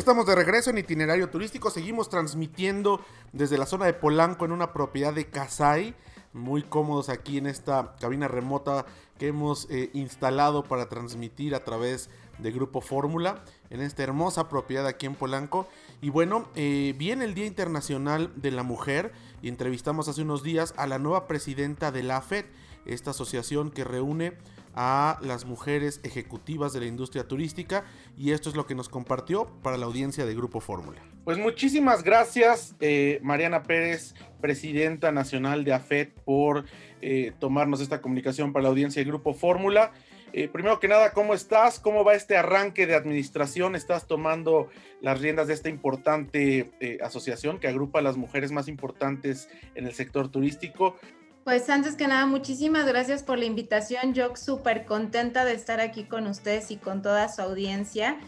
estamos de regreso en itinerario turístico. Seguimos transmitiendo desde la zona de Polanco en una propiedad de Casay. Muy cómodos aquí en esta cabina remota que hemos eh, instalado para transmitir a través de Grupo Fórmula en esta hermosa propiedad aquí en Polanco. Y bueno, eh, viene el Día Internacional de la Mujer y entrevistamos hace unos días a la nueva presidenta de la FED, esta asociación que reúne a las mujeres ejecutivas de la industria turística y esto es lo que nos compartió para la audiencia de Grupo Fórmula. Pues muchísimas gracias eh, Mariana Pérez, presidenta nacional de AFET, por eh, tomarnos esta comunicación para la audiencia de Grupo Fórmula. Eh, primero que nada, ¿cómo estás? ¿Cómo va este arranque de administración? ¿Estás tomando las riendas de esta importante asociación que agrupa a las mujeres más importantes en el sector turístico? Pues antes que nada, muchísimas gracias por la invitación. Yo súper contenta de estar aquí con ustedes y con toda su audiencia.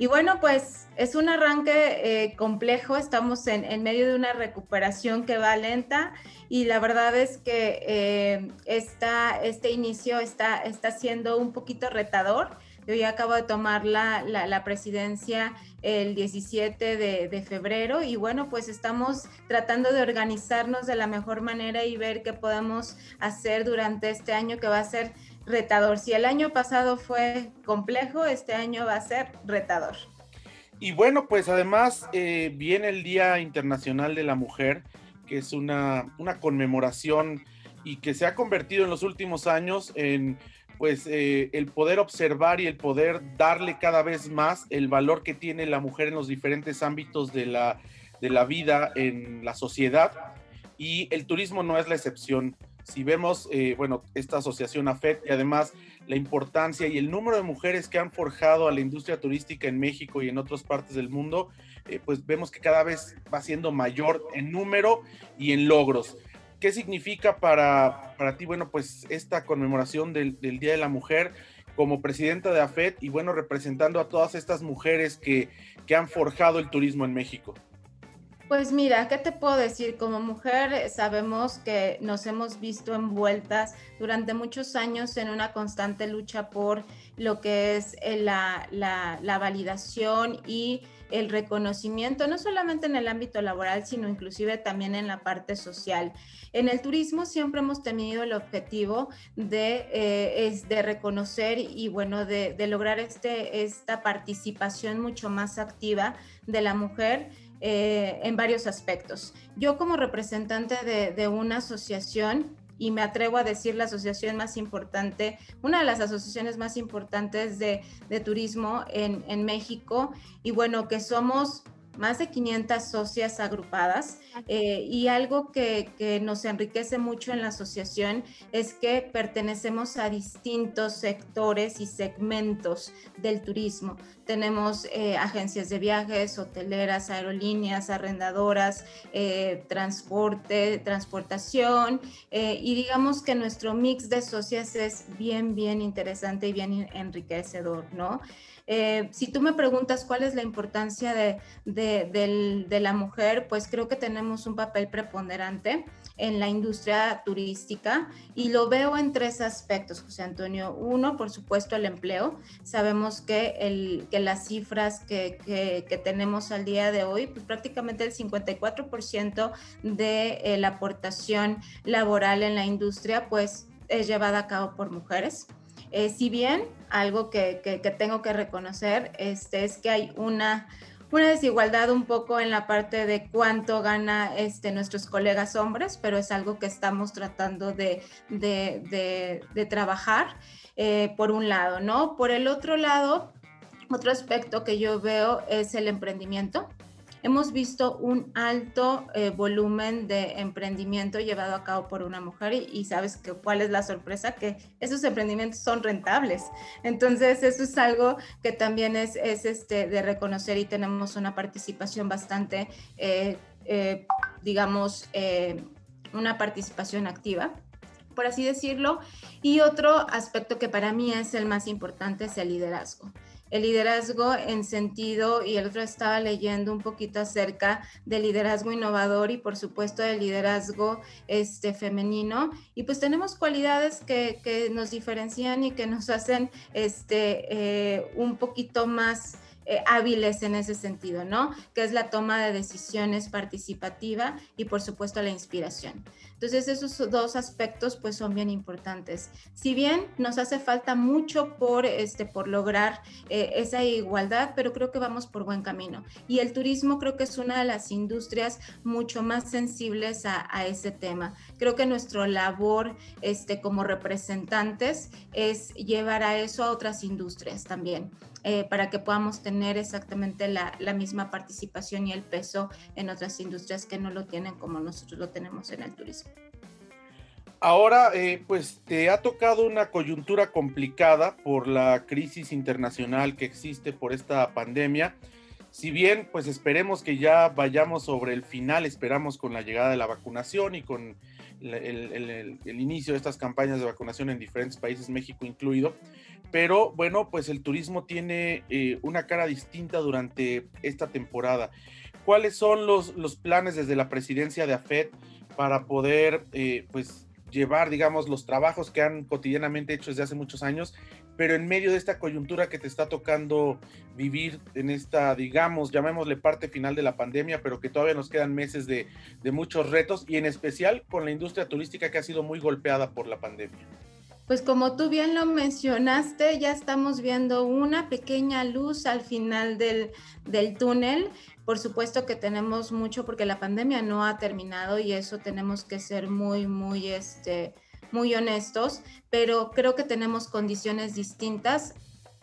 Y bueno, pues es un arranque eh, complejo, estamos en, medio de una recuperación que va lenta y la verdad es que eh, este inicio está, está siendo un poquito retador. Yo ya acabo de tomar la, la, presidencia el 17 de, de, febrero y bueno, pues estamos tratando de organizarnos de la mejor manera y ver qué podemos hacer durante este año que va a ser retador. Si el año pasado fue complejo, este año va a ser retador. Y bueno, pues además eh, viene el Día Internacional de la Mujer, que es una, una conmemoración y que se ha convertido en los últimos años en pues eh, el poder observar y el poder darle cada vez más el valor que tiene la mujer en los diferentes ámbitos de la, de la vida en la sociedad. Y el turismo no es la excepción. Si vemos, eh, bueno, esta asociación AFET y además la importancia y el número de mujeres que han forjado a la industria turística en México y en otras partes del mundo, eh, pues vemos que cada vez va siendo mayor en número y en logros. ¿Qué significa para, para ti, bueno, pues esta conmemoración del, Día de la Mujer como presidenta de AFET y bueno, representando a todas estas mujeres que, que han forjado el turismo en México? Pues mira, ¿qué te puedo decir? Como mujer eh, sabemos que nos hemos visto envueltas durante muchos años en una constante lucha por lo que es eh, la, la, la validación y el reconocimiento, no solamente en el ámbito laboral, sino inclusive también en la parte social. En el turismo siempre hemos tenido el objetivo de, eh, es de reconocer y bueno, de, lograr este, esta participación mucho más activa de la mujer eh, en varios aspectos. Yo como representante de, de una asociación, y me atrevo a decir la asociación más importante, una de las asociaciones más importantes de, turismo en, en México. Y bueno, que somos más de 500 socias agrupadas eh, y algo que, nos enriquece mucho en la asociación es que pertenecemos a distintos sectores y segmentos del turismo. Tenemos eh, agencias de viajes, hoteleras, aerolíneas, arrendadoras, eh, transporte, transportación y digamos que nuestro mix de socias es bien, bien interesante y bien enriquecedor, ¿no? Eh, si tú me preguntas cuál es la importancia de, la mujer, pues creo que tenemos un papel preponderante en la industria turística y lo veo en tres aspectos, José Antonio. Uno, por supuesto, el empleo. Sabemos que, el, que las cifras que, tenemos al día de hoy, pues prácticamente el 54% de eh, la aportación laboral en la industria, pues es llevada a cabo por mujeres. Eh, si bien algo que, tengo que reconocer este, es que hay una, una desigualdad un poco en la parte de cuánto gana este, nuestros colegas hombres, pero es algo que estamos tratando de, trabajar eh, por un lado, ¿no? Por el otro lado, otro aspecto que yo veo es el emprendimiento hemos visto un alto eh, volumen de emprendimiento llevado a cabo por una mujer y, sabes que cuál es la sorpresa, que esos emprendimientos son rentables. Entonces, eso es algo que también es, es este, de reconocer y tenemos una participación bastante, eh, eh, digamos, una participación activa por así decirlo. Y otro aspecto que para mí es el más importante es el liderazgo el liderazgo en sentido, y el otro estaba leyendo un poquito acerca del liderazgo innovador y por supuesto del liderazgo este, femenino. Y pues tenemos cualidades que, que nos diferencian y que nos hacen este, eh, un poquito más eh, hábiles en ese sentido, ¿no? Que es la toma de decisiones participativa y por supuesto la inspiración. Entonces esos dos aspectos pues son bien importantes. Si bien nos hace falta mucho por, este, por lograr eh, esa igualdad, pero creo que vamos por buen camino. Y el turismo creo que es una de las industrias mucho más sensibles a, ese tema. Creo que nuestra labor este, como representantes es llevar a eso a otras industrias también. Eh, para que podamos tener exactamente la, la, misma participación y el peso en otras industrias que no lo tienen como nosotros lo tenemos en el turismo. Ahora, eh, pues te ha tocado una coyuntura complicada por la crisis internacional que existe por esta pandemia. Si bien, pues esperemos que ya vayamos sobre el final, esperamos con la llegada de la vacunación y con el, inicio de estas campañas de vacunación en diferentes países, México incluido. Pero bueno, pues el turismo tiene eh, una cara distinta durante esta temporada. ¿Cuáles son los, los planes desde la presidencia de AFED para poder, eh, pues, llevar, digamos, los trabajos que han cotidianamente hecho desde hace muchos años, pero en medio de esta coyuntura que te está tocando vivir en esta, digamos, llamémosle parte final de la pandemia, pero que todavía nos quedan meses de, de muchos retos y en especial con la industria turística que ha sido muy golpeada por la pandemia. Pues como tú bien lo mencionaste, ya estamos viendo una pequeña luz al final del, del túnel. Por supuesto que tenemos mucho porque la pandemia no ha terminado y eso tenemos que ser muy, muy, este, muy honestos, pero creo que tenemos condiciones distintas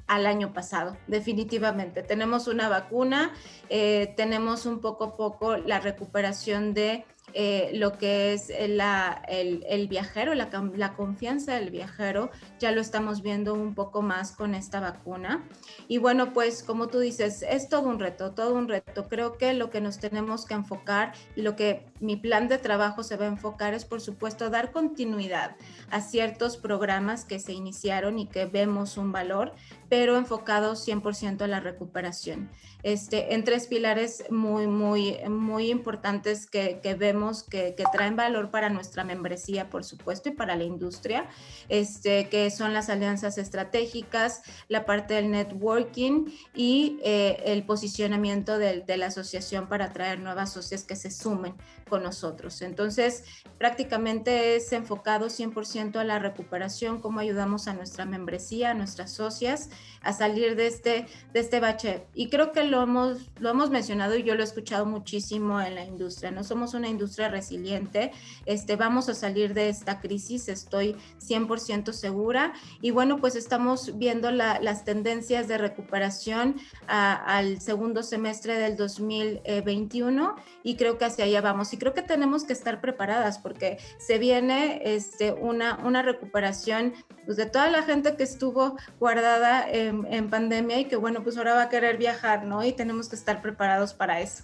al año pasado, definitivamente. Tenemos una vacuna, eh, tenemos un poco a poco la recuperación de eh, lo que es la, el, viajero, la, la, confianza del viajero, ya lo estamos viendo un poco más con esta vacuna. Y bueno, pues como tú dices, es todo un reto, todo un reto. Creo que lo que nos tenemos que enfocar lo que mi plan de trabajo se va a enfocar es, por supuesto, dar continuidad a ciertos programas que se iniciaron y que vemos un valor, pero enfocados 100% a la recuperación. Este, en tres pilares muy, muy, muy importantes que, que vemos que, traen valor para nuestra membresía, por supuesto, y para la industria, este, que son las alianzas estratégicas, la parte del networking y eh, el posicionamiento de, de, la asociación para atraer nuevas socias que se sumen con nosotros. Entonces, prácticamente es enfocado 100% a la recuperación, cómo ayudamos a nuestra membresía, a nuestras socias a salir de este, de este bache. Y creo que lo hemos, lo hemos mencionado y yo lo he escuchado muchísimo en la industria, ¿no? Somos una industria resiliente. Este, vamos a salir de esta crisis, estoy 100% segura. Y bueno, pues estamos viendo las tendencias de recuperación al segundo semestre del 2021 y creo que hacia allá vamos. Y creo que tenemos que estar preparadas porque se viene este, una, una recuperación pues, de toda la gente que estuvo guardada en, pandemia y que bueno, pues ahora va a querer viajar, ¿no? Y tenemos que estar preparados para eso.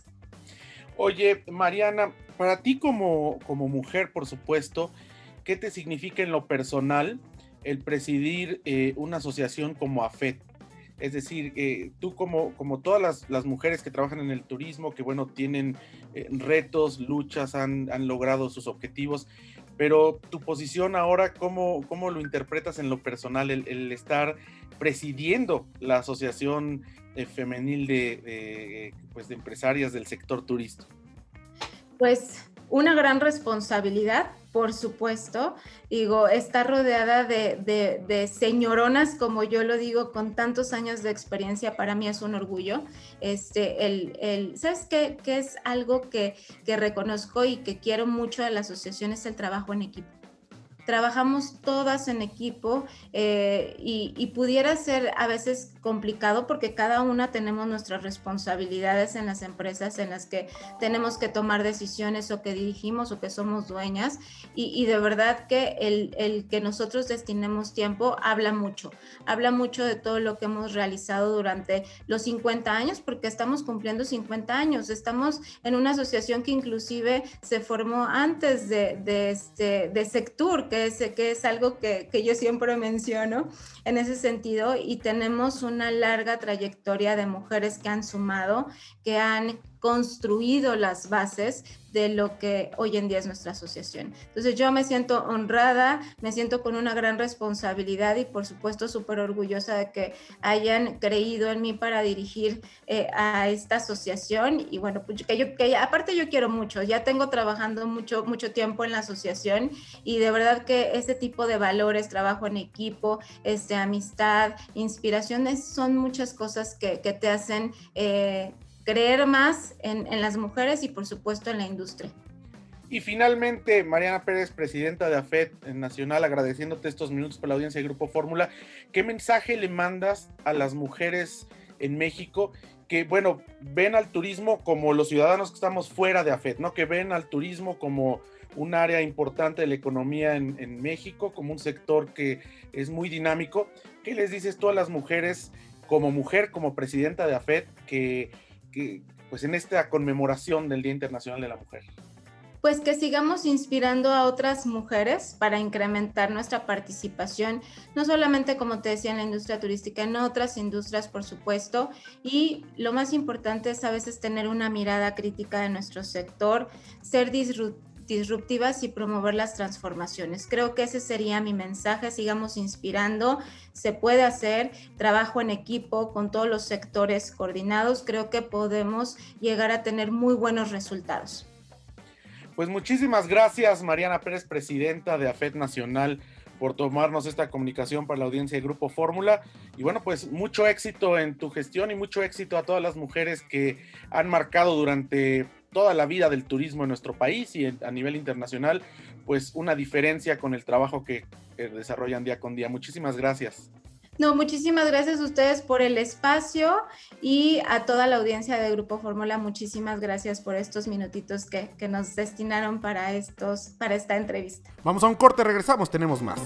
Oye, Mariana, para ti como, como mujer, por supuesto, ¿qué te significa en lo personal el presidir eh, una asociación como AFET? Es decir, eh, tú como, como todas las, mujeres que trabajan en el turismo, que bueno, tienen eh, retos, luchas, han, logrado sus objetivos, pero tu posición ahora, ¿cómo, cómo lo interpretas en lo personal, el, estar presidiendo la asociación femenil de, pues de empresarias del sector turístico? Pues una gran responsabilidad, por supuesto. Digo, está rodeada de, señoronas, como yo lo digo, con tantos años de experiencia, para mí es un orgullo. Este, el, el ¿Sabes qué? Que es algo que, que reconozco y que quiero mucho de la asociación, es el trabajo en equipo trabajamos todas en equipo eh, y, pudiera ser a veces complicado porque cada una tenemos nuestras responsabilidades en las empresas en las que tenemos que tomar decisiones o que dirigimos o que somos dueñas y, de verdad que el, el, que nosotros destinemos tiempo habla mucho, habla mucho de todo lo que hemos realizado durante los 50 años porque estamos cumpliendo 50 años, estamos en una asociación que inclusive se formó antes de, de, este, de Sectur, que es, que es algo que, que, yo siempre menciono en ese sentido y tenemos una larga trayectoria de mujeres que han sumado, que han construido las bases de lo que hoy en día es nuestra asociación. Entonces yo me siento honrada, me siento con una gran responsabilidad y por supuesto súper orgullosa de que hayan creído en mí para dirigir eh, a esta asociación y bueno, pues que yo, que aparte yo quiero mucho, ya tengo trabajando mucho, mucho tiempo en la asociación y de verdad que este tipo de valores, trabajo en equipo, este, amistad, inspiraciones, son muchas cosas que, que te hacen... Eh, creer más en, las mujeres y por supuesto en la industria. Y finalmente, Mariana Pérez, presidenta de AFET Nacional, agradeciéndote estos minutos por la audiencia de Grupo Fórmula, ¿qué mensaje le mandas a las mujeres en México que, bueno, ven al turismo como los ciudadanos que estamos fuera de AFET, ¿no? Que ven al turismo como un área importante de la economía en, en México, como un sector que es muy dinámico. ¿Qué les dices tú a las mujeres como mujer, como presidenta de AFET, que que, pues en esta conmemoración del Día Internacional de la Mujer? Pues que sigamos inspirando a otras mujeres para incrementar nuestra participación, no solamente como te decía en la industria turística, en otras industrias, por supuesto. Y lo más importante es a veces tener una mirada crítica de nuestro sector, ser disruptivos disruptivas y promover las transformaciones. Creo que ese sería mi mensaje, sigamos inspirando, se puede hacer trabajo en equipo con todos los sectores coordinados, creo que podemos llegar a tener muy buenos resultados. Pues muchísimas gracias Mariana Pérez, presidenta de AFET Nacional por tomarnos esta comunicación para la audiencia de Grupo Fórmula. Y bueno, pues mucho éxito en tu gestión y mucho éxito a todas las mujeres que han marcado durante toda la vida del turismo en nuestro país y a nivel internacional, pues una diferencia con el trabajo que desarrollan día con día. Muchísimas gracias. No, muchísimas gracias a ustedes por el espacio y a toda la audiencia de Grupo Fórmula, muchísimas gracias por estos minutitos que, que, nos destinaron para, estos, para esta entrevista. Vamos a un corte, regresamos, tenemos más.